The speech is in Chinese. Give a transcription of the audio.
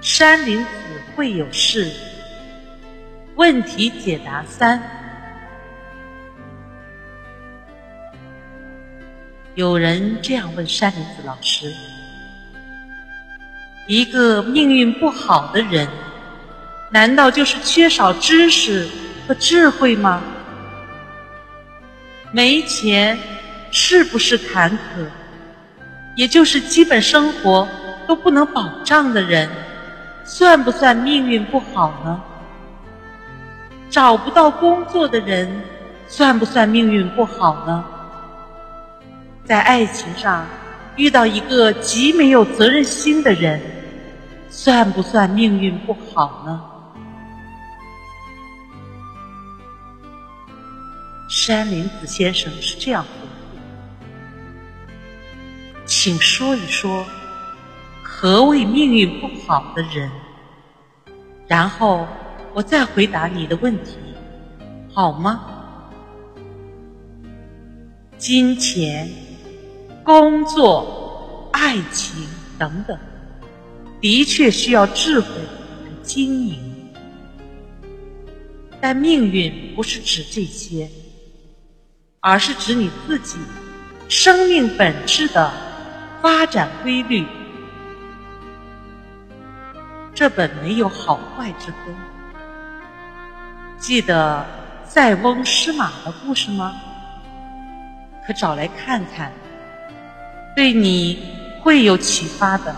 山林子会有事。问题解答三：有人这样问山林子老师：一个命运不好的人，难道就是缺少知识和智慧吗？没钱是不是坎坷？也就是基本生活都不能保障的人，算不算命运不好呢？找不到工作的人，算不算命运不好呢？在爱情上遇到一个极没有责任心的人，算不算命运不好呢？山林子先生是这样回复。请说一说，何谓命运不好的人？然后我再回答你的问题，好吗？金钱、工作、爱情等等，的确需要智慧来经营，但命运不是指这些，而是指你自己生命本质的。发展规律，这本没有好坏之分。记得塞翁失马的故事吗？可找来看看，对你会有启发的。